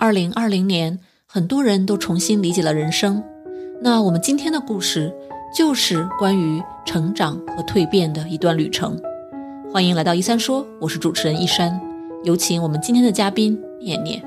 二零二零年，很多人都重新理解了人生。那我们今天的故事就是关于成长和蜕变的一段旅程。欢迎来到一三说，我是主持人一山。有请我们今天的嘉宾念念。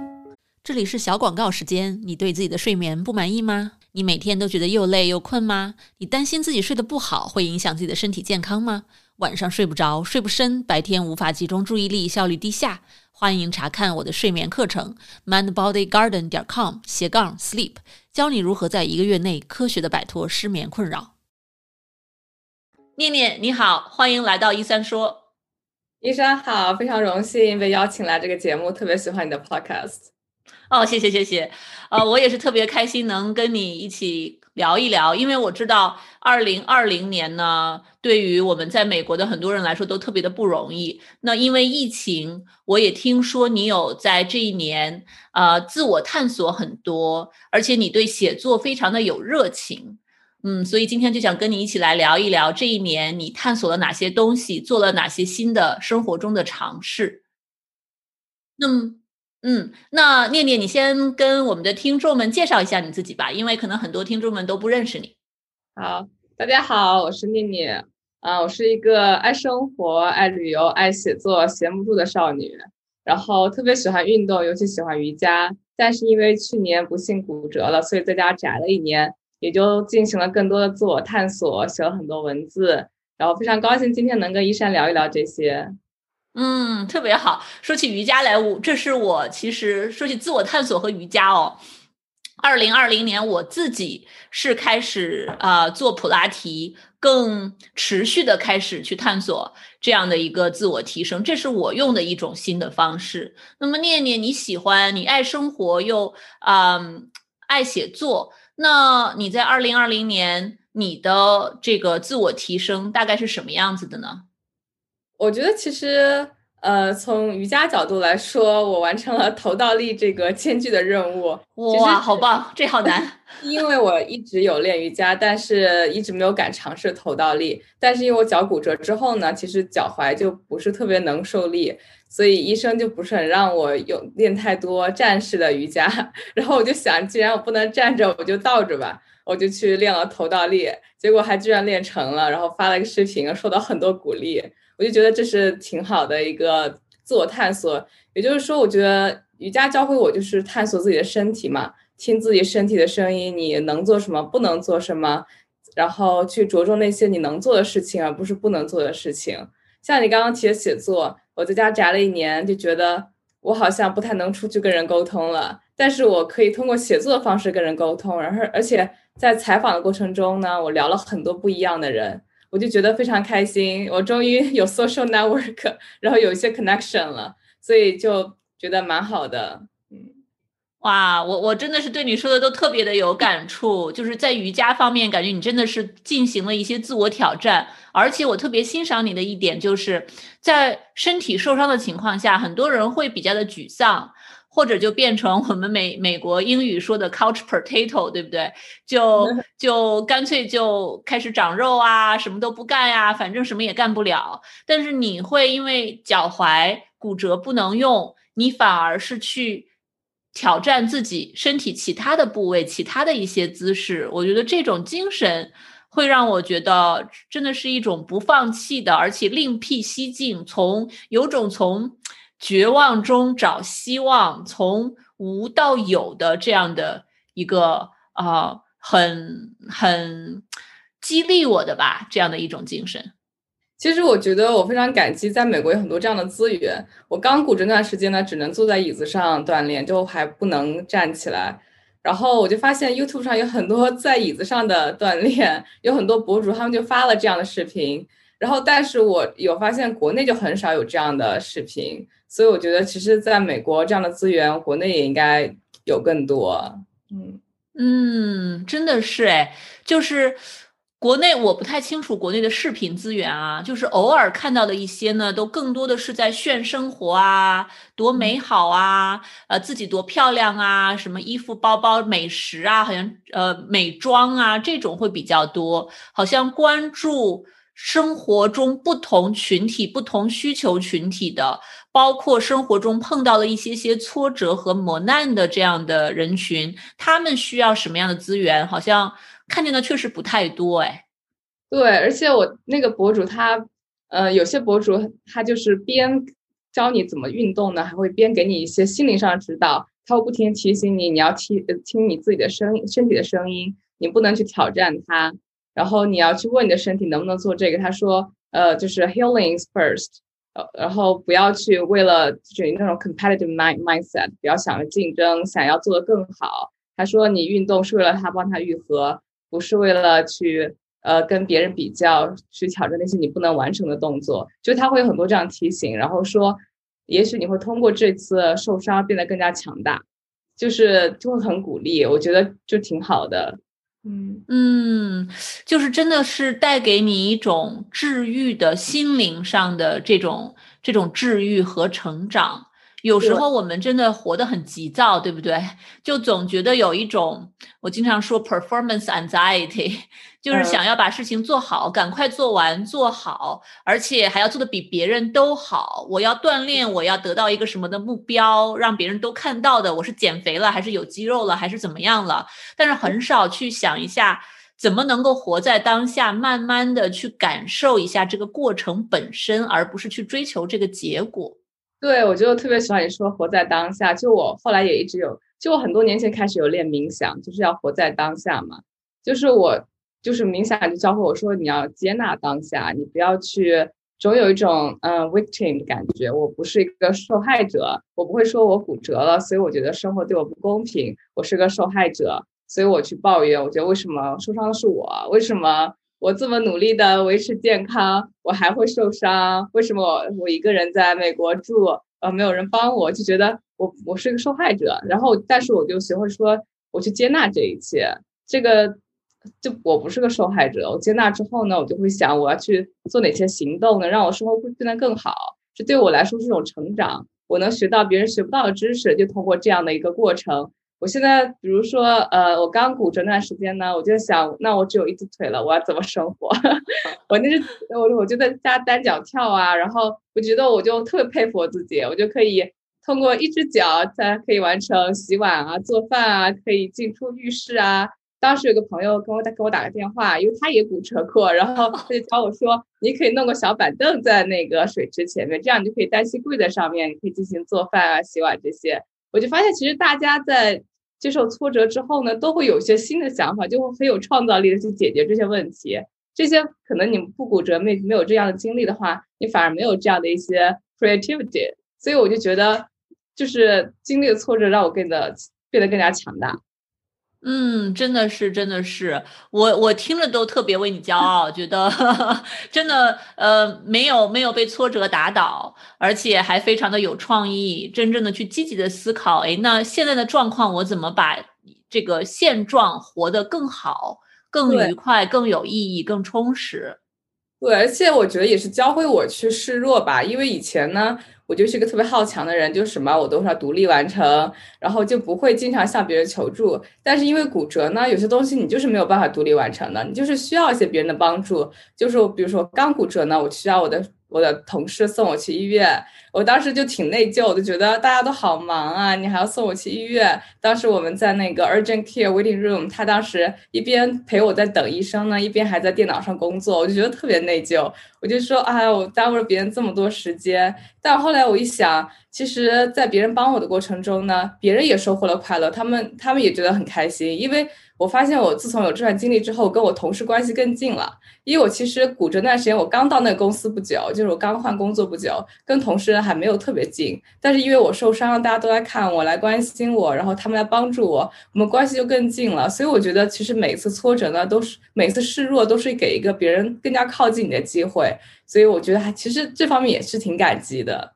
这里是小广告时间。你对自己的睡眠不满意吗？你每天都觉得又累又困吗？你担心自己睡得不好会影响自己的身体健康吗？晚上睡不着，睡不深，白天无法集中注意力，效率低下。欢迎查看我的睡眠课程，mindbodygarden 点 com 斜杠 sleep，教你如何在一个月内科学的摆脱失眠困扰。念念你好，欢迎来到一三说。医生好，非常荣幸被邀请来这个节目，特别喜欢你的 podcast。哦，谢谢谢谢，呃，我也是特别开心能跟你一起。聊一聊，因为我知道，二零二零年呢，对于我们在美国的很多人来说都特别的不容易。那因为疫情，我也听说你有在这一年，呃，自我探索很多，而且你对写作非常的有热情，嗯，所以今天就想跟你一起来聊一聊这一年你探索了哪些东西，做了哪些新的生活中的尝试。那么。嗯，那念念，你先跟我们的听众们介绍一下你自己吧，因为可能很多听众们都不认识你。好，大家好，我是念念，啊，我是一个爱生活、爱旅游、爱写作、闲不住的少女，然后特别喜欢运动，尤其喜欢瑜伽。但是因为去年不幸骨折了，所以在家宅了一年，也就进行了更多的自我探索，写了很多文字，然后非常高兴今天能跟一山聊一聊这些。嗯，特别好。说起瑜伽来，我这是我其实说起自我探索和瑜伽哦。二零二零年我自己是开始啊做普拉提，更持续的开始去探索这样的一个自我提升，这是我用的一种新的方式。那么念念，你喜欢你爱生活又啊爱写作，那你在二零二零年你的这个自我提升大概是什么样子的呢？我觉得其实，呃，从瑜伽角度来说，我完成了头倒立这个艰巨的任务。哇，好棒！这好难。因为我一直有练瑜伽，但是一直没有敢尝试头倒立。但是因为我脚骨折之后呢，其实脚踝就不是特别能受力，所以医生就不是很让我有练太多站式的瑜伽。然后我就想，既然我不能站着，我就倒着吧。我就去练了头倒立，结果还居然练成了，然后发了个视频，受到很多鼓励。我就觉得这是挺好的一个自我探索，也就是说，我觉得瑜伽教会我就是探索自己的身体嘛，听自己身体的声音，你能做什么，不能做什么，然后去着重那些你能做的事情，而不是不能做的事情。像你刚刚提的写作，我在家宅了一年，就觉得我好像不太能出去跟人沟通了，但是我可以通过写作的方式跟人沟通，然后而且在采访的过程中呢，我聊了很多不一样的人。我就觉得非常开心，我终于 有 social network，然后有一些 connection 了，所以就觉得蛮好的。嗯，哇，我我真的是对你说的都特别的有感触，就是在瑜伽方面，感觉你真的是进行了一些自我挑战，而且我特别欣赏你的一点，就是在身体受伤的情况下，很多人会比较的沮丧。或者就变成我们美美国英语说的 couch potato，对不对？就就干脆就开始长肉啊，什么都不干呀，反正什么也干不了。但是你会因为脚踝骨折不能用，你反而是去挑战自己身体其他的部位，其他的一些姿势。我觉得这种精神会让我觉得真的是一种不放弃的，而且另辟蹊径，从有种从。绝望中找希望，从无到有的这样的一个啊，很很激励我的吧，这样的一种精神。其实我觉得我非常感激，在美国有很多这样的资源。我刚骨折那段时间呢，只能坐在椅子上锻炼，就还不能站起来。然后我就发现 YouTube 上有很多 在椅子上的锻炼，有很多博主他们就发了这样的视频。然后，但是我有发现国内就很少有这样的视频。所以我觉得，其实在美国这样的资源，国内也应该有更多。嗯嗯，真的是哎，就是国内我不太清楚国内的视频资源啊，就是偶尔看到的一些呢，都更多的是在炫生活啊，多美好啊，呃，自己多漂亮啊，什么衣服、包包、美食啊，好像呃美妆啊这种会比较多，好像关注生活中不同群体、不同需求群体的。包括生活中碰到了一些些挫折和磨难的这样的人群，他们需要什么样的资源？好像看见的确实不太多，哎。对，而且我那个博主他，呃，有些博主他就是边教你怎么运动呢，还会边给你一些心灵上的指导，他会不停提醒你，你要听听你自己的声身体的声音，你不能去挑战它，然后你要去问你的身体能不能做这个。他说，呃，就是 healing is first，呃，然后不要去为了就是那种 competitive mind mindset，不要想着竞争，想要做得更好。他说，你运动是为了他帮他愈合，不是为了去。呃，跟别人比较，去挑战那些你不能完成的动作，就他会有很多这样提醒，然后说，也许你会通过这次受伤变得更加强大，就是就会很鼓励，我觉得就挺好的。嗯嗯，就是真的是带给你一种治愈的心灵上的这种这种治愈和成长。有时候我们真的活得很急躁，对不对？就总觉得有一种，我经常说 performance anxiety，就是想要把事情做好，赶快做完做好，而且还要做的比别人都好。我要锻炼，我要得到一个什么的目标，让别人都看到的，我是减肥了，还是有肌肉了，还是怎么样了？但是很少去想一下，怎么能够活在当下，慢慢的去感受一下这个过程本身，而不是去追求这个结果。对，我就特别喜欢你说活在当下。就我后来也一直有，就我很多年前开始有练冥想，就是要活在当下嘛。就是我就是冥想就教会我说，你要接纳当下，你不要去总有一种嗯 victim 的感觉。我不是一个受害者，我不会说我骨折了，所以我觉得生活对我不公平。我是个受害者，所以我去抱怨。我觉得为什么受伤的是我？为什么？我这么努力的维持健康，我还会受伤？为什么我我一个人在美国住，呃，没有人帮我，就觉得我我是个受害者。然后，但是我就学会说，我去接纳这一切。这个就我不是个受害者。我接纳之后呢，我就会想，我要去做哪些行动，能让我生活会变得更好。这对我来说是一种成长。我能学到别人学不到的知识，就通过这样的一个过程。我现在比如说，呃，我刚骨折那段时间呢，我就想，那我只有一只腿了，我要怎么生活？我那是我，我就在家单脚跳啊，然后我觉得我就特别佩服我自己，我就可以通过一只脚才可以完成洗碗啊、做饭啊，可以进出浴室啊。当时有个朋友跟我打给我打个电话，因为他也骨折过，然后他就教我说，你可以弄个小板凳在那个水池前面，这样你就可以单膝跪在上面，你可以进行做饭啊、洗碗这些。我就发现，其实大家在接受挫折之后呢，都会有一些新的想法，就会很有创造力的去解决这些问题。这些可能你不骨折没没有这样的经历的话，你反而没有这样的一些 creativity。所以我就觉得，就是经历了挫折，让我变得变得更加强大。嗯，真的是，真的是，我我听了都特别为你骄傲，觉得 真的呃没有没有被挫折打倒，而且还非常的有创意，真正的去积极的思考，哎，那现在的状况我怎么把这个现状活得更好、更愉快、更有意义、更充实？对，而且我觉得也是教会我去示弱吧，因为以前呢。我就是一个特别好强的人，就什么我都是要独立完成，然后就不会经常向别人求助。但是因为骨折呢，有些东西你就是没有办法独立完成的，你就是需要一些别人的帮助。就是比如说刚骨折呢，我需要我的。我的同事送我去医院，我当时就挺内疚，我就觉得大家都好忙啊，你还要送我去医院。当时我们在那个 urgent care waiting room，他当时一边陪我在等医生呢，一边还在电脑上工作，我就觉得特别内疚。我就说，哎，我耽误了别人这么多时间。但后来我一想，其实，在别人帮我的过程中呢，别人也收获了快乐，他们他们也觉得很开心，因为。我发现我自从有这段经历之后，跟我同事关系更近了。因为我其实骨折那段时间，我刚到那个公司不久，就是我刚换工作不久，跟同事还没有特别近。但是因为我受伤了，大家都来看我，来关心我，然后他们来帮助我，我们关系就更近了。所以我觉得，其实每次挫折呢，都是每次示弱，都是给一个别人更加靠近你的机会。所以我觉得，还其实这方面也是挺感激的。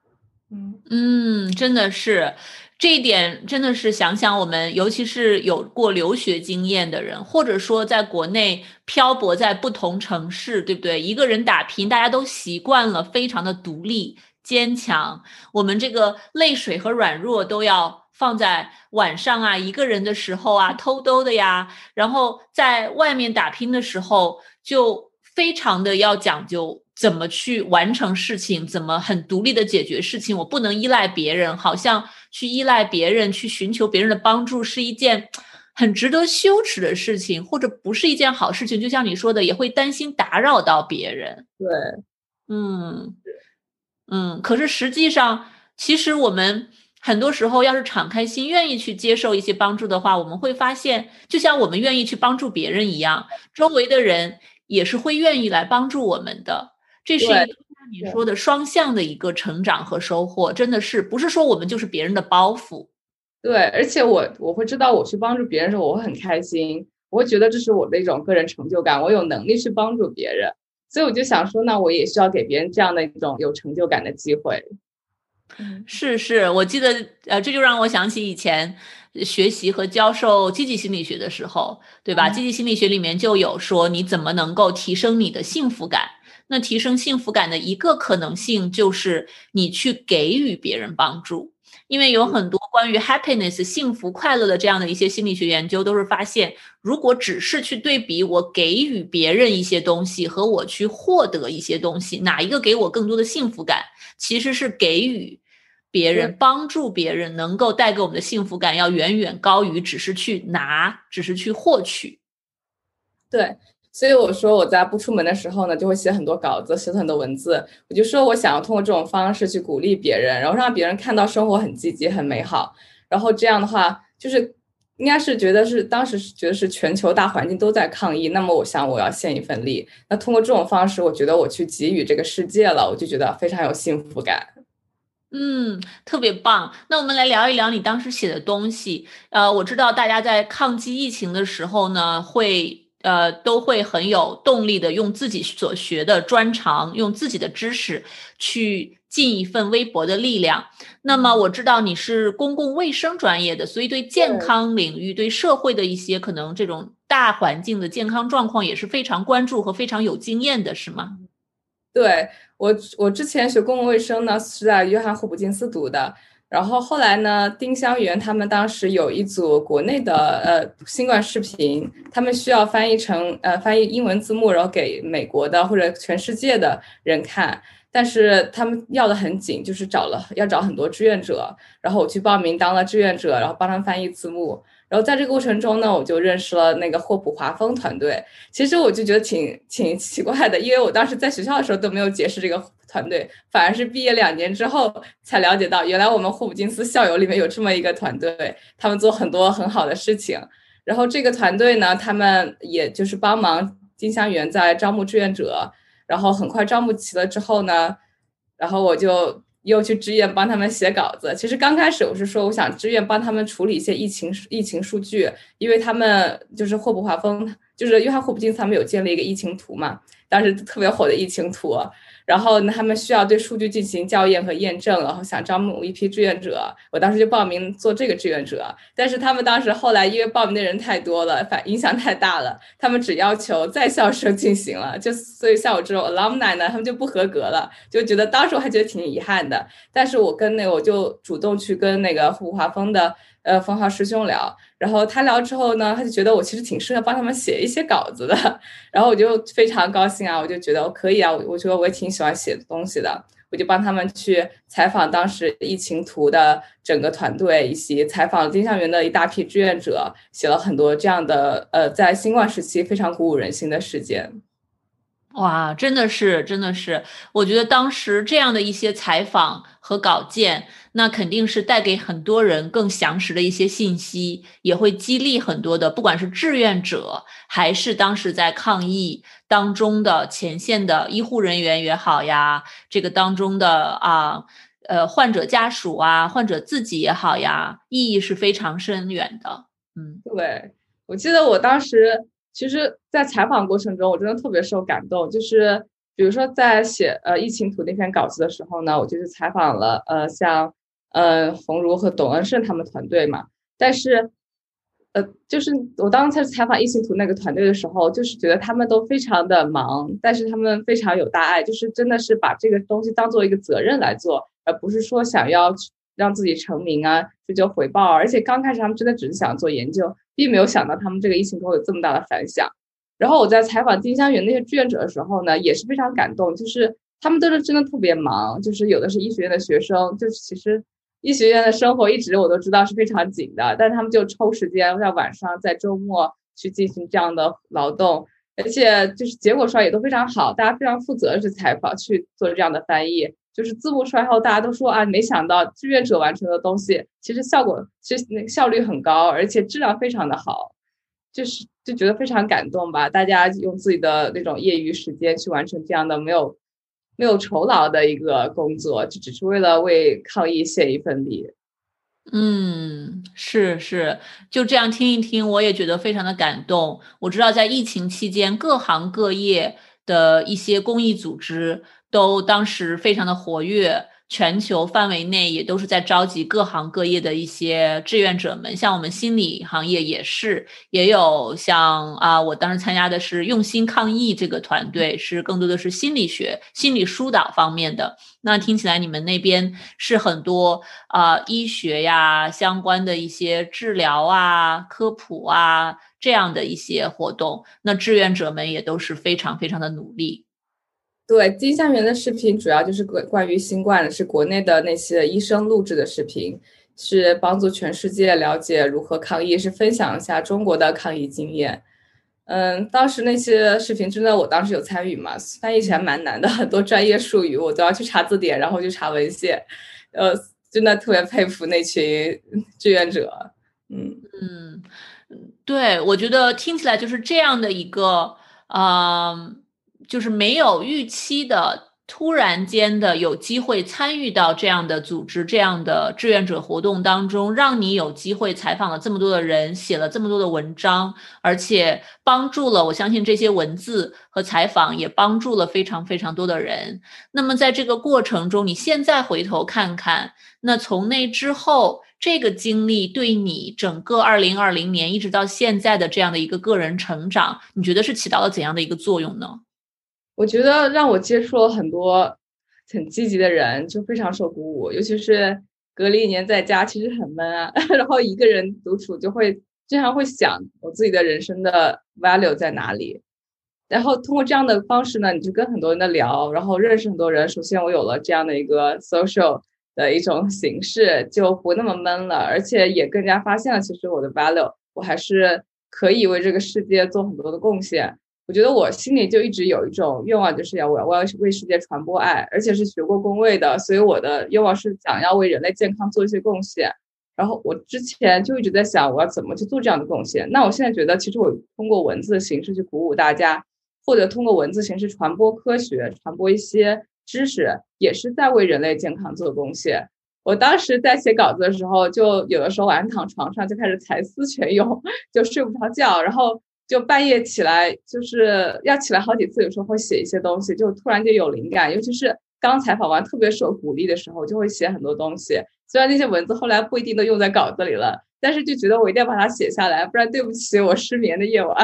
嗯嗯，真的是。这一点真的是想想我们，尤其是有过留学经验的人，或者说在国内漂泊在不同城市，对不对？一个人打拼，大家都习惯了，非常的独立坚强。我们这个泪水和软弱都要放在晚上啊，一个人的时候啊，偷偷的呀。然后在外面打拼的时候，就非常的要讲究怎么去完成事情，怎么很独立的解决事情，我不能依赖别人，好像去依赖别人，去寻求别人的帮助是一件很值得羞耻的事情，或者不是一件好事情。就像你说的，也会担心打扰到别人。对，嗯，嗯，可是实际上，其实我们。很多时候，要是敞开心，愿意去接受一些帮助的话，我们会发现，就像我们愿意去帮助别人一样，周围的人也是会愿意来帮助我们的。这是一个你说的双向的一个成长和收获，真的是不是说我们就是别人的包袱？对，而且我我会知道，我去帮助别人的时候，我会很开心，我会觉得这是我的一种个人成就感，我有能力去帮助别人，所以我就想说，那我也需要给别人这样的一种有成就感的机会。是是，我记得，呃，这就让我想起以前学习和教授积极心理学的时候，对吧？积极心理学里面就有说，你怎么能够提升你的幸福感？那提升幸福感的一个可能性就是你去给予别人帮助，因为有很多关于 happiness 幸福快乐的这样的一些心理学研究都是发现，如果只是去对比我给予别人一些东西和我去获得一些东西，哪一个给我更多的幸福感？其实是给予。别人帮助别人能够带给我们的幸福感，要远远高于只是去拿，只是去获取。对，所以我说我在不出门的时候呢，就会写很多稿子，写很多文字。我就说我想要通过这种方式去鼓励别人，然后让别人看到生活很积极、很美好。然后这样的话，就是应该是觉得是当时觉得是全球大环境都在抗议，那么我想我要献一份力。那通过这种方式，我觉得我去给予这个世界了，我就觉得非常有幸福感。嗯，特别棒。那我们来聊一聊你当时写的东西。呃，我知道大家在抗击疫情的时候呢，会呃都会很有动力的，用自己所学的专长，用自己的知识去尽一份微薄的力量。那么我知道你是公共卫生专业的，所以对健康领域、对社会的一些可能这种大环境的健康状况也是非常关注和非常有经验的，是吗？对。我我之前学公共卫生呢，是在约翰霍普金斯读的。然后后来呢，丁香园他们当时有一组国内的呃新冠视频，他们需要翻译成呃翻译英文字幕，然后给美国的或者全世界的人看。但是他们要的很紧，就是找了要找很多志愿者。然后我去报名当了志愿者，然后帮他们翻译字幕。然后在这个过程中呢，我就认识了那个霍普华丰团队。其实我就觉得挺挺奇怪的，因为我当时在学校的时候都没有结识这个团队，反而是毕业两年之后才了解到，原来我们霍普金斯校友里面有这么一个团队，他们做很多很好的事情。然后这个团队呢，他们也就是帮忙金香园在招募志愿者，然后很快招募齐了之后呢，然后我就。又去支援帮他们写稿子。其实刚开始我是说，我想支援帮他们处理一些疫情疫情数据，因为他们就是霍普华峰，就是约翰霍普金斯他们有建立一个疫情图嘛，当时特别火的疫情图。然后呢，他们需要对数据进行校验和验证，然后想招募一批志愿者，我当时就报名做这个志愿者。但是他们当时后来因为报名的人太多了，反影响太大了，他们只要求在校生进行了，就所以像我这种 alumni 呢，他们就不合格了，就觉得当时我还觉得挺遗憾的。但是我跟那个我就主动去跟那个胡华峰的。呃，冯浩师兄聊，然后他聊之后呢，他就觉得我其实挺适合帮他们写一些稿子的，然后我就非常高兴啊，我就觉得我可以啊，我我觉得我也挺喜欢写东西的，我就帮他们去采访当时疫情图的整个团队，以及采访丁香园的一大批志愿者，写了很多这样的呃，在新冠时期非常鼓舞人心的事件。哇，真的是，真的是，我觉得当时这样的一些采访和稿件，那肯定是带给很多人更详实的一些信息，也会激励很多的，不管是志愿者，还是当时在抗疫当中的前线的医护人员也好呀，这个当中的啊，呃，患者家属啊，患者自己也好呀，意义是非常深远的。嗯，对，我记得我当时。其实，在采访过程中，我真的特别受感动。就是比如说，在写呃疫情图那篇稿子的时候呢，我就是采访了呃像呃冯如和董恩胜他们团队嘛。但是，呃，就是我当时采访疫情图那个团队的时候，就是觉得他们都非常的忙，但是他们非常有大爱，就是真的是把这个东西当做一个责任来做，而不是说想要让自己成名啊，追求回报。而且刚开始他们真的只是想做研究。并没有想到他们这个疫情后有这么大的反响，然后我在采访丁香园那些志愿者的时候呢，也是非常感动，就是他们都是真的特别忙，就是有的是医学院的学生，就是其实医学院的生活一直我都知道是非常紧的，但是他们就抽时间在晚上在周末去进行这样的劳动，而且就是结果上也都非常好，大家非常负责去采访去做这样的翻译，就是字幕出来后大家都说啊，没想到志愿者完成的东西其实效果其实那效率很高，而且质量非常的好。就是就觉得非常感动吧，大家用自己的那种业余时间去完成这样的没有没有酬劳的一个工作，就只是为了为抗疫献一份力。嗯，是是，就这样听一听，我也觉得非常的感动。我知道在疫情期间，各行各业的一些公益组织都当时非常的活跃。全球范围内也都是在召集各行各业的一些志愿者们，像我们心理行业也是，也有像啊，我当时参加的是用心抗疫这个团队，是更多的是心理学、心理疏导方面的。那听起来你们那边是很多啊医学呀相关的一些治疗啊、科普啊这样的一些活动，那志愿者们也都是非常非常的努力。对金香园的视频主要就是关关于新冠的，是国内的那些医生录制的视频，是帮助全世界了解如何抗疫，是分享一下中国的抗疫经验。嗯，当时那些视频真的，我当时有参与嘛，翻译起来蛮难的，很多专业术语我都要去查字典，然后去查文献。呃，真的特别佩服那群 志愿者。嗯嗯，对，我觉得听起来就是这样的一个，嗯。就是没有预期的，突然间的有机会参与到这样的组织、这样的志愿者活动当中，让你有机会采访了这么多的人，写了这么多的文章，而且帮助了我相信这些文字和采访也帮助了非常非常多的人。那么在这个过程中，你现在回头看看，那从那之后，这个经历对你整个二零二零年一直到现在的这样的一个个人成长，你觉得是起到了怎样的一个作用呢？我觉得让我接触了很多很积极的人，就非常受鼓舞。尤其是隔离一年在家，其实很闷啊，然后一个人独处，就会经常会想我自己的人生的 value 在哪里。然后通过这样的方式呢，你就跟很多人的聊，然后认识很多人。首先，我有了这样的一个 social 的一种形式，就不那么闷了，而且也更加发现了，其实我的 value，我还是可以为这个世界做很多的贡献。我觉得我心里就一直有一种愿望，就是要我要我要为世界传播爱，而且是学过工位的，所以我的愿望是想要为人类健康做一些贡献。然后我之前就一直在想，我要怎么去做这样的贡献。那我现在觉得，其实我通过文字的形式去鼓舞大家，或者通过文字形式传播科学、传播一些知识，也是在为人类健康做贡献。我当时在写稿子的时候，就有的时候晚上躺床上就开始才思泉涌，就睡不着觉，然后。就半夜起来，就是要起来好几次，有时候会写一些东西，就突然就有灵感。尤其是刚采访完特别受鼓励的时候，就会写很多东西。虽然那些文字后来不一定都用在稿子里了，但是就觉得我一定要把它写下来，不然对不起我失眠的夜晚。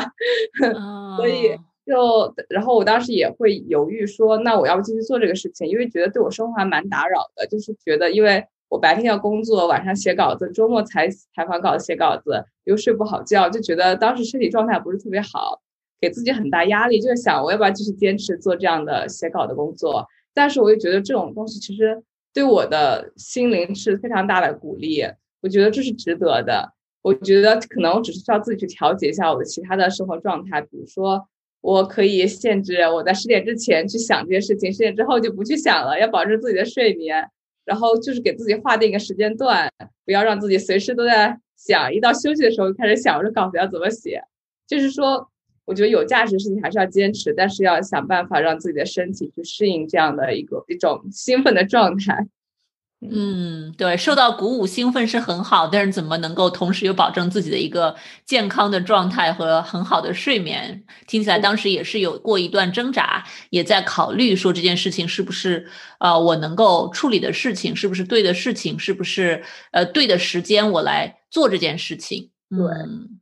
所以就，然后我当时也会犹豫说，那我要不继续做这个事情？因为觉得对我生活还蛮打扰的，就是觉得因为。我白天要工作，晚上写稿子，周末采采访稿、写稿子，又睡不好觉，就觉得当时身体状态不是特别好，给自己很大压力，就是想我要不要继续坚持做这样的写稿的工作。但是我又觉得这种东西其实对我的心灵是非常大的鼓励，我觉得这是值得的。我觉得可能我只是需要自己去调节一下我的其他的生活状态，比如说我可以限制我在十点之前去想这些事情，十点之后就不去想了，要保证自己的睡眠。然后就是给自己划定一个时间段，不要让自己随时都在想，一到休息的时候就开始想我这稿子要怎么写。就是说，我觉得有价值的事情还是要坚持，但是要想办法让自己的身体去适应这样的一个一种兴奋的状态。嗯，对，受到鼓舞、兴奋是很好，但是怎么能够同时又保证自己的一个健康的状态和很好的睡眠？听起来当时也是有过一段挣扎，也在考虑说这件事情是不是呃我能够处理的事情，是不是对的事情，是不是呃对的时间我来做这件事情？对，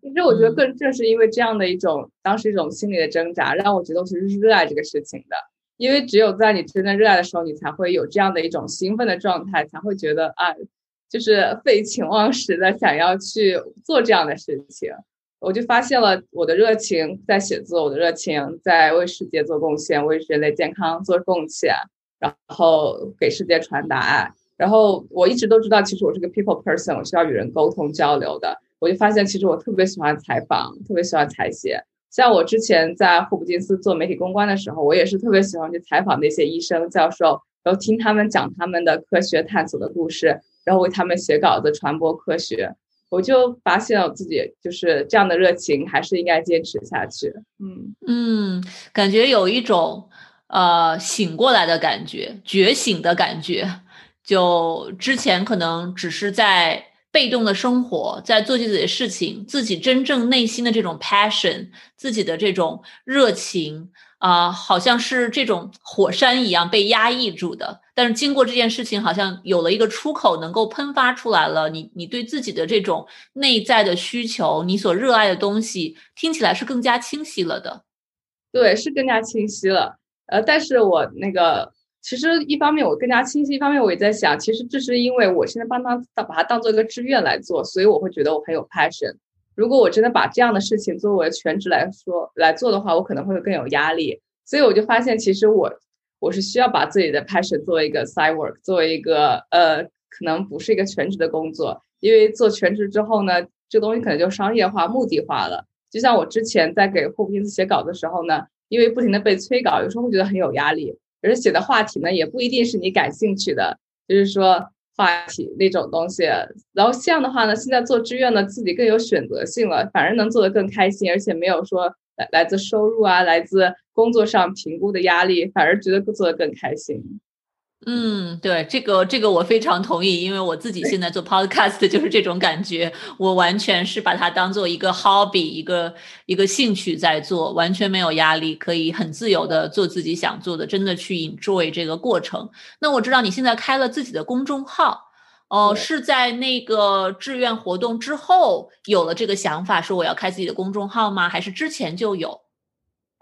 其实我觉得更正是因为这样的一种当时一种心理的挣扎，让我觉得我其实是热爱这个事情的。因为只有在你真正热爱的时候，你才会有这样的一种兴奋的状态，才会觉得啊，就是废寝忘食的想要去做这样的事情。我就发现了我的热情在写作，我的热情在为世界做贡献，为人类健康做贡献，然后给世界传达爱。然后我一直都知道，其实我是个 people person，我需要与人沟通交流的。我就发现，其实我特别喜欢采访，特别喜欢采写。像我之前在霍普金斯做媒体公关的时候，我也是特别喜欢去采访那些医生、教授，然后听他们讲他们的科学探索的故事，然后为他们写稿子传播科学。我就发现我自己就是这样的热情，还是应该坚持下去。嗯嗯，感觉有一种呃醒过来的感觉，觉醒的感觉。就之前可能只是在被动的生活，在做自己的事情，自己真正内心的这种 passion，自己的这种热情啊，好像是这种火山一样被压抑住的。但是经过这件事情，好像有了一个出口，能够喷发出来了。你你对自己的这种内在的需求，你所热爱的东西，听起来是更加清晰了的。对，是更加清晰了。呃，但是我那个。其实一方面我更加清晰，一方面我也在想，其实这是因为我现在帮他把它当做一个志愿来做，所以我会觉得我很有 passion。如果我真的把这样的事情作为全职来说来做的话，我可能会更有压力。所以我就发现，其实我我是需要把自己的 passion 作为一个 side work，作为一个呃，可能不是一个全职的工作，因为做全职之后呢，这东西可能就商业化、目的化了。就像我之前在给霍普金斯写稿的时候呢，因为不停的被催稿，有时候会觉得很有压力。而写的话题呢，也不一定是你感兴趣的，就是说话题那种东西。然后这样的话呢，现在做志愿呢，自己更有选择性了，反而能做得更开心，而且没有说来来自收入啊，来自工作上评估的压力，反而觉得做得更开心。嗯，对，这个这个我非常同意，因为我自己现在做 podcast 就是这种感觉，我完全是把它当做一个 hobby，一个一个兴趣在做，完全没有压力，可以很自由的做自己想做的，真的去 enjoy 这个过程。那我知道你现在开了自己的公众号，哦，是在那个志愿活动之后有了这个想法，说我要开自己的公众号吗？还是之前就有？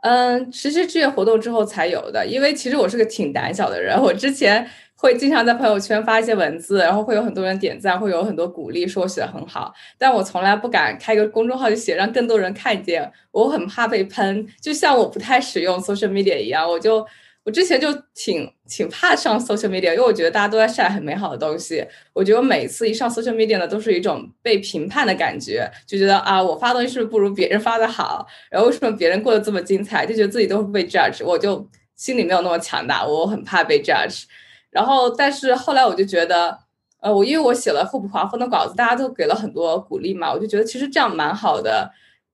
嗯，其实志愿活动之后才有的，因为其实我是个挺胆小的人，我之前会经常在朋友圈发一些文字，然后会有很多人点赞，会有很多鼓励，说我写的很好，但我从来不敢开个公众号去写，让更多人看见，我很怕被喷，就像我不太使用 social media 一样，我就。我之前就挺挺怕上 social media，因为我觉得大家都在晒很美好的东西。我觉得我每次一上 social media 呢，都是一种被评判的感觉，就觉得啊，我发东西是不是不如别人发的好？然后为什么别人过得这么精彩？就觉得自己都是被 judge，我就心里没有那么强大，我很怕被 judge。然后，但是后来我就觉得，呃，我因为我写了互补华丰的稿子，大家都给了很多鼓励嘛，我就觉得其实这样蛮好的。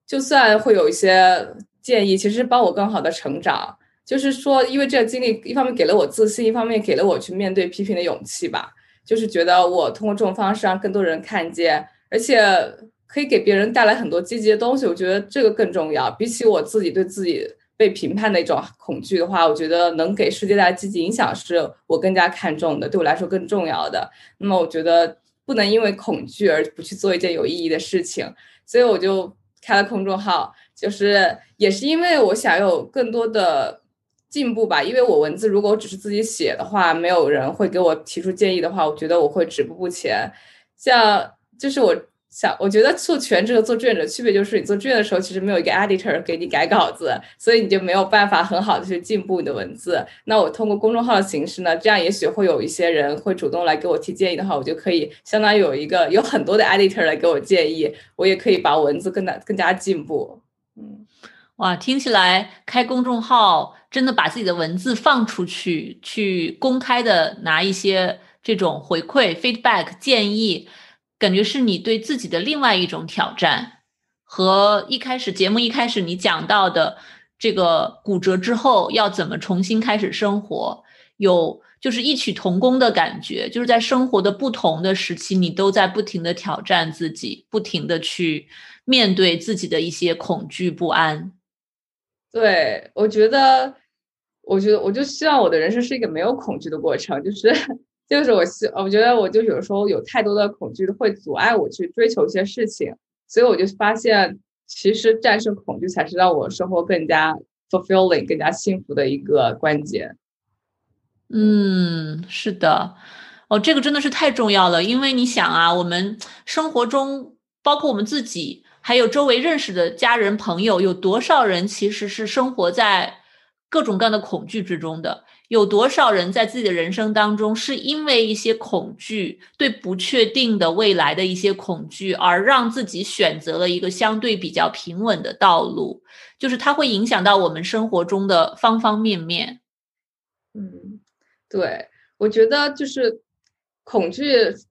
就算会有一些建议，其实帮我更好的成长。就是说，因为这个经历，一方面给了我自信，一方面给了我去面对批评的勇气吧。就是觉得我通过这种方式让更多人看见，而且可以给别人带来很多积极的东西。我觉得这个更重要。比起我自己对自己被评判的一种恐惧的话，我觉得能给世界带来积极影响是我更加看重的，对我来说更重要的。那么，我觉得不能因为恐惧而不去做一件有意义的事情。所以我就开了公众号，就是也是因为我想有更多的。进步吧，因为我文字如果只是自己写的话，没有人会给我提出建议的话，我觉得我会止步不前。像就是我想，我觉得做全职和做志愿者区别就是，你做志愿的时候其实没有一个 editor 给你改稿子，所以你就没有办法很好的去进步你的文字。那我通过公众号的形式呢，这样也许会有一些人会主动来给我提建议的话，我就可以相当于有一个有很多的 editor 来给我建议，我也可以把文字更加更加进步。嗯。哇，听起来开公众号真的把自己的文字放出去，去公开的拿一些这种回馈 feedback 建议，感觉是你对自己的另外一种挑战，和一开始节目一开始你讲到的这个骨折之后要怎么重新开始生活，有就是异曲同工的感觉，就是在生活的不同的时期，你都在不停的挑战自己，不停的去面对自己的一些恐惧不安。对，我觉得，我觉得，我就希望我的人生是一个没有恐惧的过程，就是，就是我希，我觉得我就有时候有太多的恐惧会阻碍我去追求一些事情，所以我就发现，其实战胜恐惧才是让我生活更加 fulfilling、更加幸福的一个关键。嗯，是的，哦，这个真的是太重要了，因为你想啊，我们生活中，包括我们自己。还有周围认识的家人朋友，有多少人其实是生活在各种各样的恐惧之中的？有多少人在自己的人生当中，是因为一些恐惧，对不确定的未来的一些恐惧，而让自己选择了一个相对比较平稳的道路？就是它会影响到我们生活中的方方面面。嗯，对，我觉得就是恐惧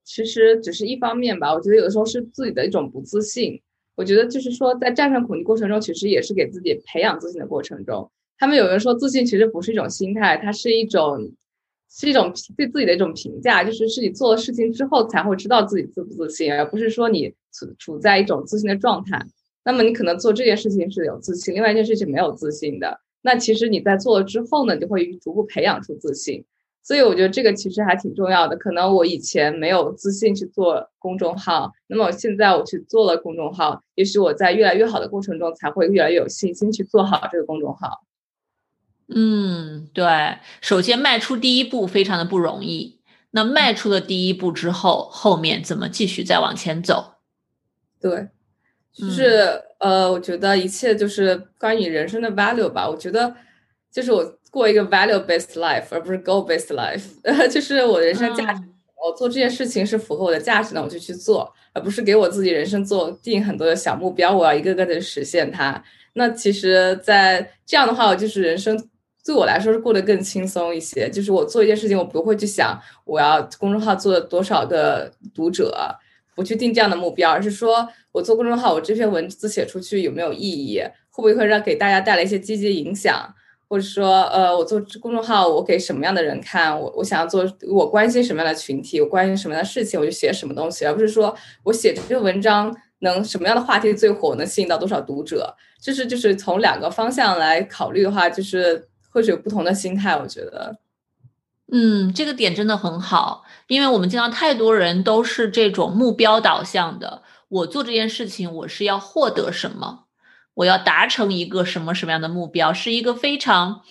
其实只是一方面吧。我觉得有的时候是自己的一种不自信。我觉得就是说，在战胜恐惧过程中，其实也是给自己培养自信的过程中。他们有人说，自信其实不是一种心态，它是一种，是一种对自己的一种评价，就是是你做了事情之后才会知道自己自不自信，而不是说你处处在一种自信的状态。那么你可能做这件事情是有自信，另外一件事情没有自信的。那其实你在做了之后呢，你就会逐步培养出自信。所以我觉得这个其实还挺重要的。可能我以前没有自信去做公众号，那么现在我去做了公众号，也许我在越来越好的过程中才会越来越有信心去做好这个公众号。嗯，对，首先迈出第一步非常的不容易。那迈出了第一步之后，后面怎么继续再往前走？对，就是呃，我觉得一切就是关于人生的 value 吧。我觉得就是我过一个 value based life，而不是 goal based life。就是我人生价值，我做这件事情是符合我的价值的，我就去做，而不是给我自己人生做定很多的小目标，我要一个个的实现它。那其实，在这样的话，我就是人生。对我来说是过得更轻松一些，就是我做一件事情，我不会去想我要公众号做了多少个读者，不去定这样的目标，而是说我做公众号，我这篇文字写出去有没有意义，会不会会让给大家带来一些积极影响，或者说，呃，我做公众号，我给什么样的人看，我我想要做，我关心什么样的群体，我关心什么样的事情，我就写什么东西，而不是说我写这个文章能什么样的话题最火，能吸引到多少读者，就是就是从两个方向来考虑的话，就是。或者有不同的心态，我觉得，嗯，这个点真的很好，因为我们见到太多人都是这种目标导向的。我做这件事情，我是要获得什么？我要达成一个什么什么样的目标？是一个非常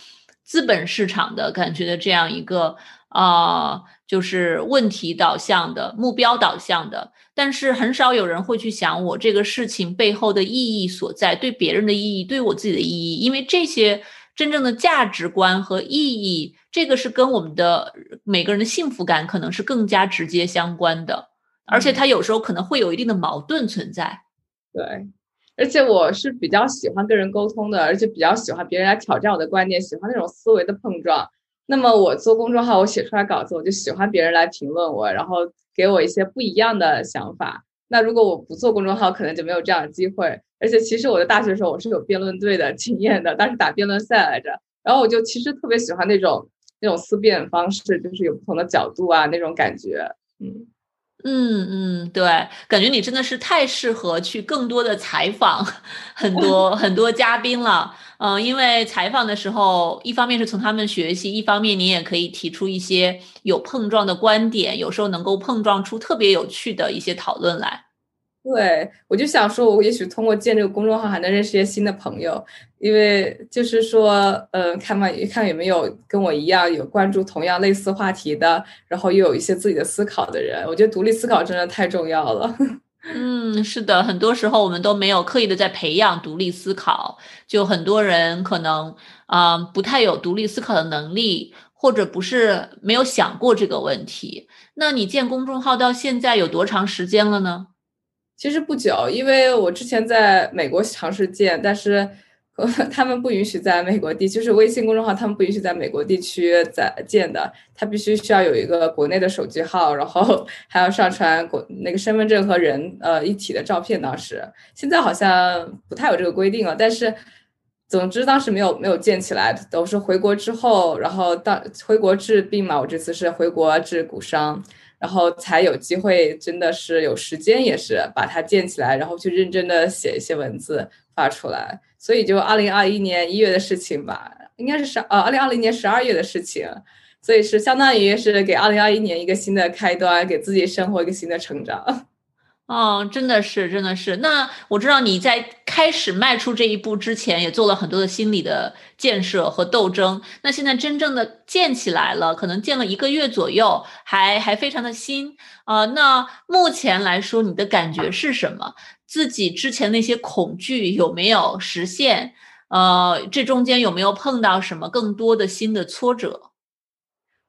资本市场的感觉的这样一个啊，就是问题导向的目标导向的。但是很少有人会去想我这个事情背后的意义所在，对别人的意义，对我自己的意义，因为这些。真正的价值观和意义，这个是跟我们的每个人的幸福感可能是更加直接相关的，而且它有时候可能会有一定的矛盾存在。对，而且我是比较喜欢跟人沟通的，而且比较喜欢别人来挑战我的观点，喜欢那种思维的碰撞。那么我做公众号，我写出来稿子，我就喜欢别人来评论我，然后给我一些不一样的想法。那如果我不做公众号，可能就没有这样的机会。而且其实我在大学的时候我是有辩论队的经验的，当时打辩论赛来着。然后我就其实特别喜欢那种那种思辨方式，就是有不同的角度啊那种感觉。嗯嗯嗯，对，感觉你真的是太适合去更多的采访很多很多嘉宾了。嗯，因为采访的时候，一方面是从他们学习，一方面你也可以提出一些有碰撞的观点，有时候能够碰撞出特别有趣的一些讨论来。对，我就想说，我也许通过建这个公众号，还能认识一些新的朋友，因为就是说，嗯，看嘛，看有没有跟我一样有关注同样类似话题的，然后又有一些自己的思考的人。我觉得独立思考真的太重要了。嗯，是的，很多时候我们都没有刻意的在培养独立思考，就很多人可能啊不太有独立思考的能力，或者不是没有想过这个问题。那你建公众号到现在有多长时间了呢？其实不久，因为我之前在美国尝试建，但是他们不允许在美国地，就是微信公众号，他们不允许在美国地区在建的，他必须需要有一个国内的手机号，然后还要上传国那个身份证和人呃一体的照片。当时现在好像不太有这个规定了，但是总之当时没有没有建起来，都是回国之后，然后当回国治病嘛，我这次是回国治骨伤。然后才有机会，真的是有时间，也是把它建起来，然后去认真的写一些文字发出来。所以就二零二一年一月的事情吧，应该是十呃二零二零年十二月的事情，所以是相当于是给二零二一年一个新的开端，给自己生活一个新的成长。哦，真的是，真的是。那我知道你在开始迈出这一步之前，也做了很多的心理的建设和斗争。那现在真正的建起来了，可能建了一个月左右，还还非常的新啊。那目前来说，你的感觉是什么？自己之前那些恐惧有没有实现？呃，这中间有没有碰到什么更多的新的挫折？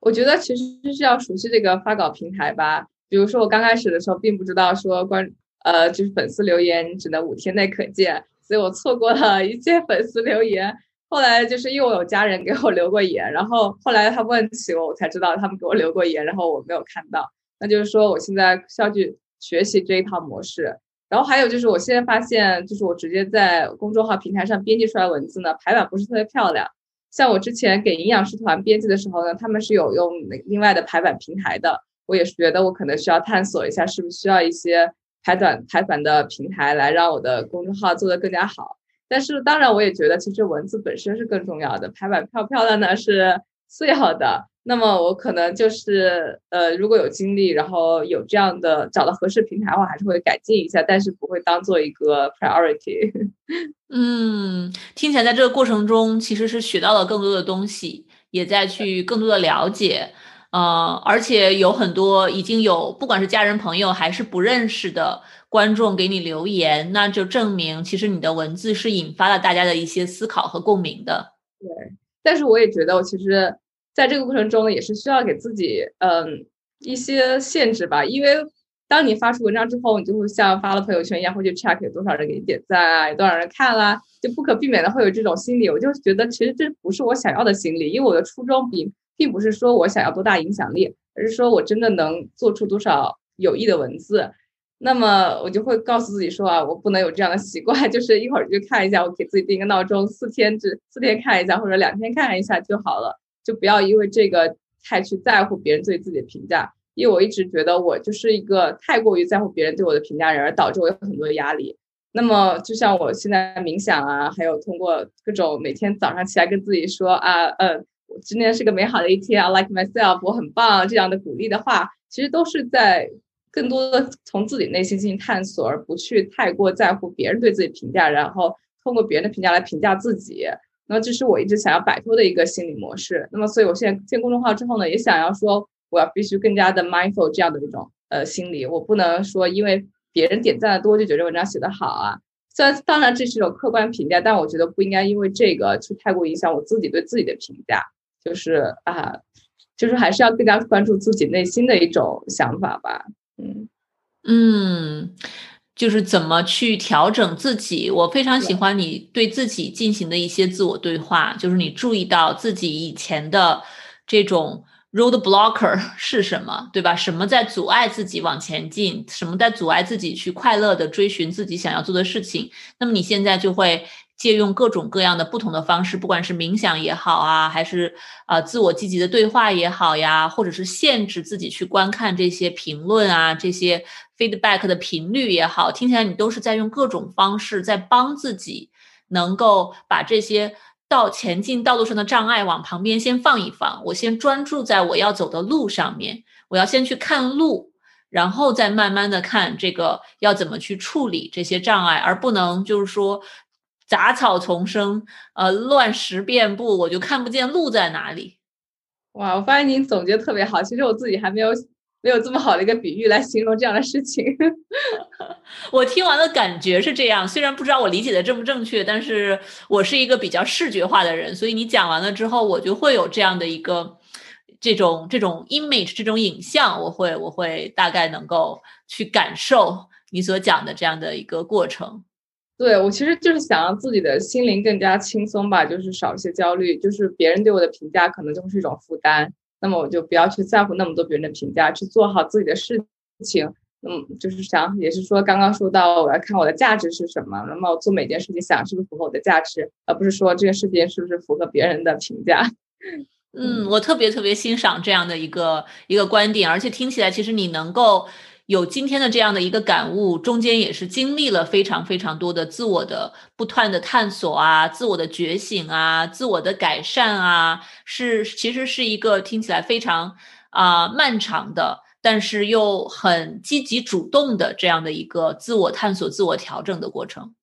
我觉得其实是要熟悉这个发稿平台吧。比如说我刚开始的时候，并不知道说关呃就是粉丝留言只能五天内可见，所以我错过了一些粉丝留言。后来就是因为我有家人给我留过言，然后后来他问起我，我才知道他们给我留过言，然后我没有看到。那就是说我现在需要去学习这一套模式。然后还有就是，我现在发现，就是我直接在公众号平台上编辑出来文字呢，排版不是特别漂亮。像我之前给营养师团编辑的时候呢，他们是有用另外的排版平台的。我也是觉得我可能需要探索一下，是不是需要一些排短排版的平台来让我的公众号做得更加好。但是当然，我也觉得其实文字本身是更重要的，排版漂漂亮呢是次要的。那么我可能就是呃，如果有精力，然后有这样的找到合适平台的话，还是会改进一下，但是不会当做一个 priority。嗯，听起来在这个过程中其实是学到了更多的东西，也在去更多的了解，呃，而且有很多已经有不管是家人朋友还是不认识的观众给你留言，那就证明其实你的文字是引发了大家的一些思考和共鸣的。对，但是我也觉得我其实。在这个过程中呢，也是需要给自己嗯一些限制吧，因为当你发出文章之后，你就会像发了朋友圈一样，会去 check 有多少人给你点赞啊，有多少人看啦，就不可避免的会有这种心理。我就觉得其实这不是我想要的心理，因为我的初衷并并不是说我想要多大影响力，而是说我真的能做出多少有益的文字。那么我就会告诉自己说啊，我不能有这样的习惯，就是一会儿就看一下，我给自己定个闹钟，四天至四天看一下，或者两天看一下就好了。就不要因为这个太去在乎别人对自己的评价，因为我一直觉得我就是一个太过于在乎别人对我的评价人，而导致我有很多的压力。那么，就像我现在冥想啊，还有通过各种每天早上起来跟自己说啊，嗯，今天是个美好的一天，I like myself，我很棒，这样的鼓励的话，其实都是在更多的从自己内心进行探索，而不去太过在乎别人对自己评价，然后通过别人的评价来评价自己。那这是我一直想要摆脱的一个心理模式。那么，所以我现在建公众号之后呢，也想要说，我要必须更加的 mindful 这样的一种呃心理。我不能说因为别人点赞的多就觉得文章写得好啊。虽然当然这是一种客观评价，但我觉得不应该因为这个去太过影响我自己对自己的评价。就是啊，就是还是要更加关注自己内心的一种想法吧。嗯嗯。就是怎么去调整自己，我非常喜欢你对自己进行的一些自我对话。就是你注意到自己以前的这种 road blocker 是什么，对吧？什么在阻碍自己往前进？什么在阻碍自己去快乐的追寻自己想要做的事情？那么你现在就会。借用各种各样的不同的方式，不管是冥想也好啊，还是啊自我积极的对话也好呀，或者是限制自己去观看这些评论啊，这些 feedback 的频率也好，听起来你都是在用各种方式在帮自己，能够把这些到前进道路上的障碍往旁边先放一放，我先专注在我要走的路上面，我要先去看路，然后再慢慢的看这个要怎么去处理这些障碍，而不能就是说。杂草丛生，呃，乱石遍布，我就看不见路在哪里。哇，我发现您总结特别好。其实我自己还没有没有这么好的一个比喻来形容这样的事情。我听完的感觉是这样，虽然不知道我理解的正不正确，但是我是一个比较视觉化的人，所以你讲完了之后，我就会有这样的一个这种这种 image 这种影像，我会我会大概能够去感受你所讲的这样的一个过程。对我其实就是想让自己的心灵更加轻松吧，就是少一些焦虑，就是别人对我的评价可能就是一种负担，那么我就不要去在乎那么多别人的评价，去做好自己的事情。嗯，就是想也是说刚刚说到我要看我的价值是什么，那么我做每件事情想是不是符合我的价值，而不是说这件事情是不是符合别人的评价。嗯，我特别特别欣赏这样的一个一个观点，而且听起来其实你能够。有今天的这样的一个感悟，中间也是经历了非常非常多的自我的不断的探索啊，自我的觉醒啊，自我的改善啊，是其实是一个听起来非常啊漫长的，但是又很积极主动的这样的一个自我探索、自我调整的过程。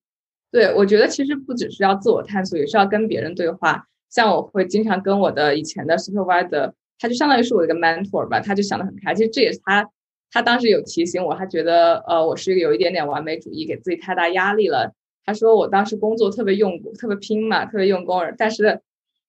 对，我觉得其实不只是要自我探索，也是要跟别人对话。像我会经常跟我的以前的 supervisor，他就相当于是我的一个 mentor 吧，他就想得很开，其实这也是他。他当时有提醒我，他觉得呃我是有一点点完美主义，给自己太大压力了。他说我当时工作特别用，特别拼嘛，特别用功，但是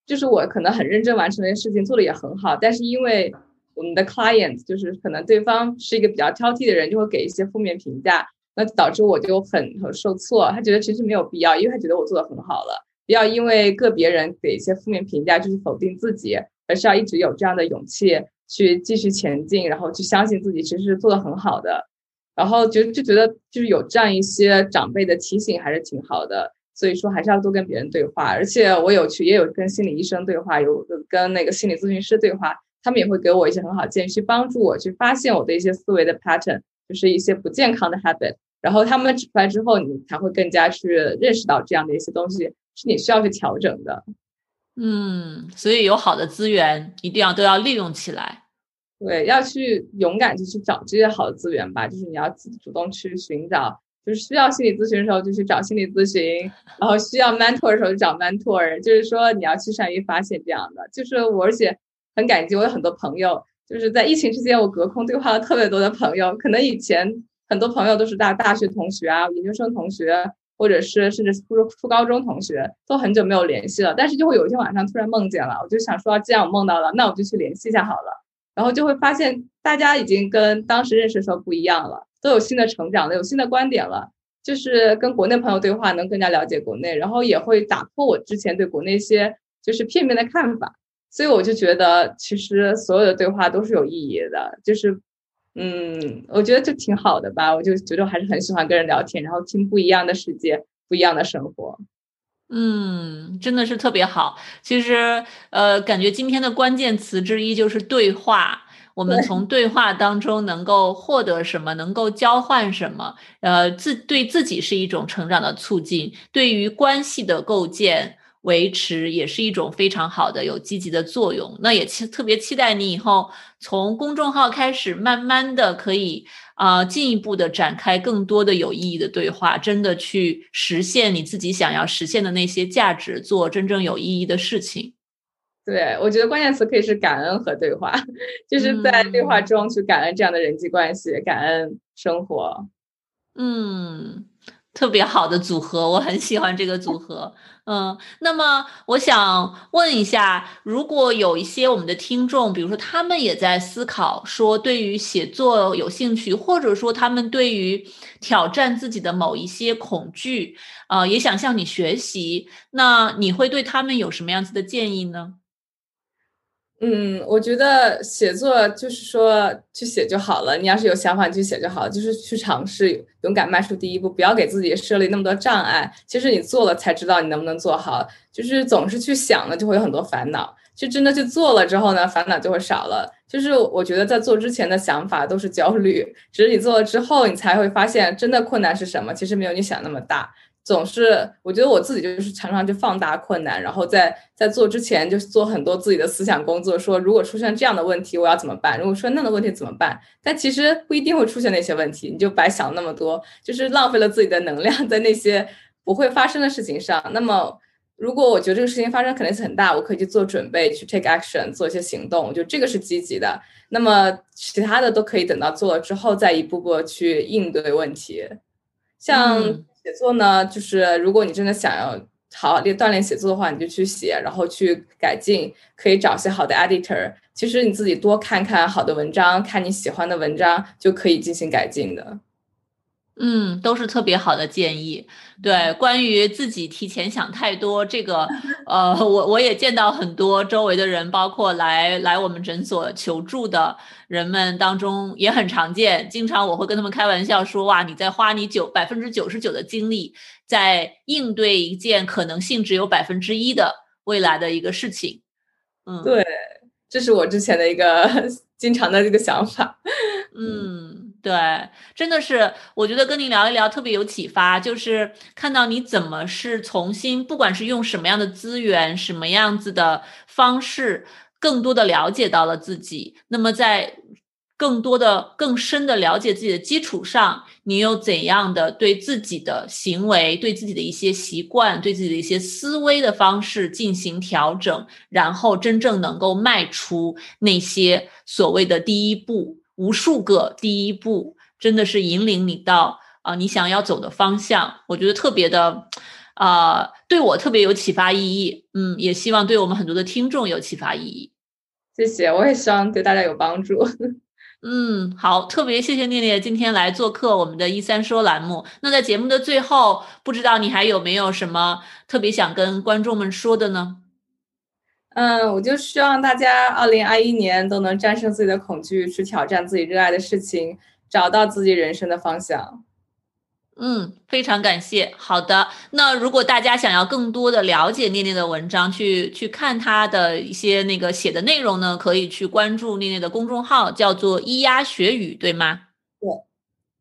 就是我可能很认真完成那些事情，做的也很好，但是因为我们的 client 就是可能对方是一个比较挑剔的人，就会给一些负面评价，那导致我就很很受挫。他觉得其实没有必要，因为他觉得我做的很好了，不要因为个别人给一些负面评价就是否定自己，而是要一直有这样的勇气去继续前进，然后去相信自己其实是做的很好的。然后就就觉得就是有这样一些长辈的提醒还是挺好的，所以说还是要多跟别人对话。而且我有去也有跟心理医生对话，有跟那个心理咨询师对话。他们也会给我一些很好建议，去帮助我去发现我的一些思维的 pattern，就是一些不健康的 habit。然后他们指出来之后，你才会更加去认识到这样的一些东西是你需要去调整的。嗯，所以有好的资源一定要都要利用起来。对，要去勇敢的去找这些好的资源吧。就是你要主动去寻找，就是需要心理咨询的时候就去找心理咨询，然后需要 mentor 的时候就找 mentor。就是说你要去善于发现这样的。就是我而且。很感激，我有很多朋友，就是在疫情期间，我隔空对话了特别多的朋友。可能以前很多朋友都是大大学同学啊、研究生同学，或者是甚至初初高中同学，都很久没有联系了。但是就会有一天晚上突然梦见了，我就想说，既然我梦到了，那我就去联系一下好了。然后就会发现，大家已经跟当时认识的时候不一样了，都有新的成长了，有新的观点了。就是跟国内朋友对话，能更加了解国内，然后也会打破我之前对国内一些就是片面的看法。所以我就觉得，其实所有的对话都是有意义的，就是，嗯，我觉得就挺好的吧。我就觉得还是很喜欢跟人聊天，然后听不一样的世界，不一样的生活。嗯，真的是特别好。其实，呃，感觉今天的关键词之一就是对话。我们从对话当中能够获得什么？能够交换什么？呃，自对自己是一种成长的促进，对于关系的构建。维持也是一种非常好的有积极的作用。那也期特别期待你以后从公众号开始，慢慢的可以啊进一步的展开更多的有意义的对话，真的去实现你自己想要实现的那些价值，做真正有意义的事情。对，我觉得关键词可以是感恩和对话，就是在对话中去感恩这样的人际关系，感恩生活。嗯。特别好的组合，我很喜欢这个组合。嗯，那么我想问一下，如果有一些我们的听众，比如说他们也在思考说对于写作有兴趣，或者说他们对于挑战自己的某一些恐惧，啊，也想向你学习，那你会对他们有什么样子的建议呢？嗯，我觉得写作就是说去写就好了。你要是有想法，你去写就好了。就是去尝试，勇敢迈出第一步，不要给自己设立那么多障碍。其实你做了才知道你能不能做好。就是总是去想了，就会有很多烦恼。就真的去做了之后呢，烦恼就会少了。就是我觉得在做之前的想法都是焦虑，只是你做了之后，你才会发现真的困难是什么。其实没有你想那么大。总是，我觉得我自己就是常常就放大困难，然后在在做之前就做很多自己的思想工作，说如果出现这样的问题，我要怎么办？如果说那样的问题怎么办？但其实不一定会出现那些问题，你就白想那么多，就是浪费了自己的能量在那些不会发生的事情上。那么，如果我觉得这个事情发生可能性很大，我可以去做准备，去 take action，做一些行动，我觉得这个是积极的。那么其他的都可以等到做了之后再一步步去应对问题，像。写作呢，就是如果你真的想要好练锻炼写作的话，你就去写，然后去改进，可以找些好的 editor。其实你自己多看看好的文章，看你喜欢的文章，就可以进行改进的。嗯，都是特别好的建议。对，关于自己提前想太多，这个，呃，我我也见到很多周围的人，包括来来我们诊所求助的人们当中也很常见。经常我会跟他们开玩笑说：“哇，你在花你九百分之九十九的精力在应对一件可能性只有百分之一的未来的一个事情。”嗯，对，这是我之前的一个 经常的这个想法。嗯。对，真的是，我觉得跟您聊一聊特别有启发，就是看到你怎么是重新，不管是用什么样的资源，什么样子的方式，更多的了解到了自己。那么在更多的、更深的了解自己的基础上，你又怎样的对自己的行为、对自己的一些习惯、对自己的一些思维的方式进行调整，然后真正能够迈出那些所谓的第一步。无数个第一步，真的是引领你到啊你想要走的方向。我觉得特别的，啊，对我特别有启发意义。嗯，也希望对我们很多的听众有启发意义。谢谢，我也希望对大家有帮助。嗯，好，特别谢谢念念今天来做客我们的“一三说”栏目。那在节目的最后，不知道你还有没有什么特别想跟观众们说的呢？嗯，我就希望大家二零二一年都能战胜自己的恐惧，去挑战自己热爱的事情，找到自己人生的方向。嗯，非常感谢。好的，那如果大家想要更多的了解念念的文章，去去看她的一些那个写的内容呢，可以去关注念念的公众号，叫做“咿呀学语”，对吗？对。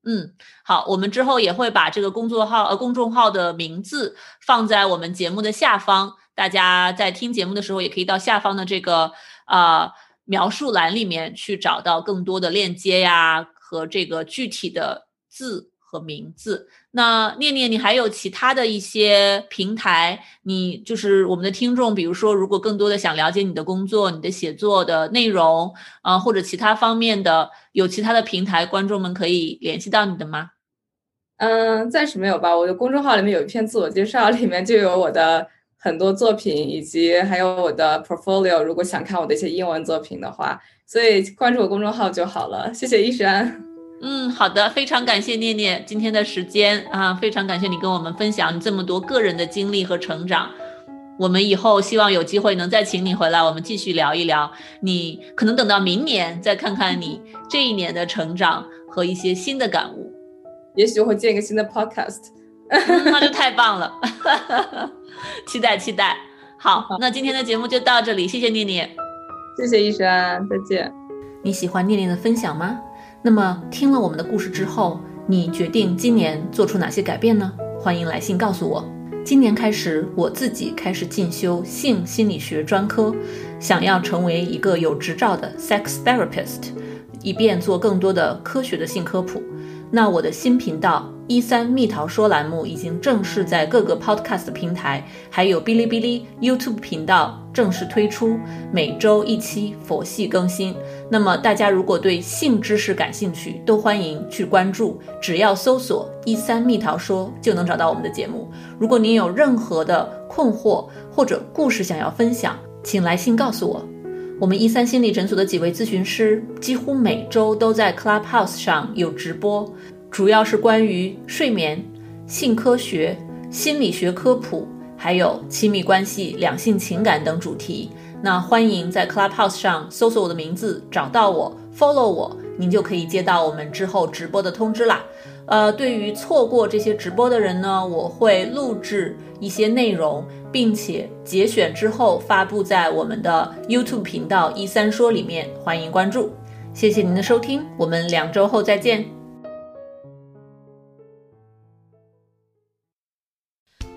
嗯，好，我们之后也会把这个工作号呃公众号的名字放在我们节目的下方，大家在听节目的时候也可以到下方的这个啊描述栏里面去找到更多的链接呀和这个具体的字。和名字，那念念，你还有其他的一些平台？你就是我们的听众，比如说，如果更多的想了解你的工作、你的写作的内容，啊，或者其他方面的，有其他的平台，观众们可以联系到你的吗？嗯，暂时没有吧。我的公众号里面有一篇自我介绍，里面就有我的很多作品，以及还有我的 portfolio。如果想看我的一些英文作品的话，所以关注我公众号就好了。谢谢一山。嗯，好的，非常感谢念念今天的时间啊，非常感谢你跟我们分享你这么多个人的经历和成长。我们以后希望有机会能再请你回来，我们继续聊一聊。你可能等到明年再看看你这一年的成长和一些新的感悟。也许会建一个新的 podcast，那就太棒了，期 待期待。好，那今天的节目就到这里，谢谢念念，谢谢医生，再见。你喜欢念念的分享吗？那么，听了我们的故事之后，你决定今年做出哪些改变呢？欢迎来信告诉我。今年开始，我自己开始进修性心理学专科，想要成为一个有执照的 sex therapist，以便做更多的科学的性科普。那我的新频道一三蜜桃说栏目已经正式在各个 podcast 平台，还有哔哩哔哩 YouTube 频道正式推出，每周一期佛系更新。那么大家如果对性知识感兴趣，都欢迎去关注，只要搜索一三蜜桃说就能找到我们的节目。如果您有任何的困惑或者故事想要分享，请来信告诉我。我们一三心理诊所的几位咨询师几乎每周都在 Clubhouse 上有直播，主要是关于睡眠、性科学、心理学科普，还有亲密关系、两性情感等主题。那欢迎在 Clubhouse 上搜索我的名字，找到我，follow 我，您就可以接到我们之后直播的通知啦。呃，对于错过这些直播的人呢，我会录制一些内容，并且节选之后发布在我们的 YouTube 频道一三说里面，欢迎关注。谢谢您的收听，我们两周后再见。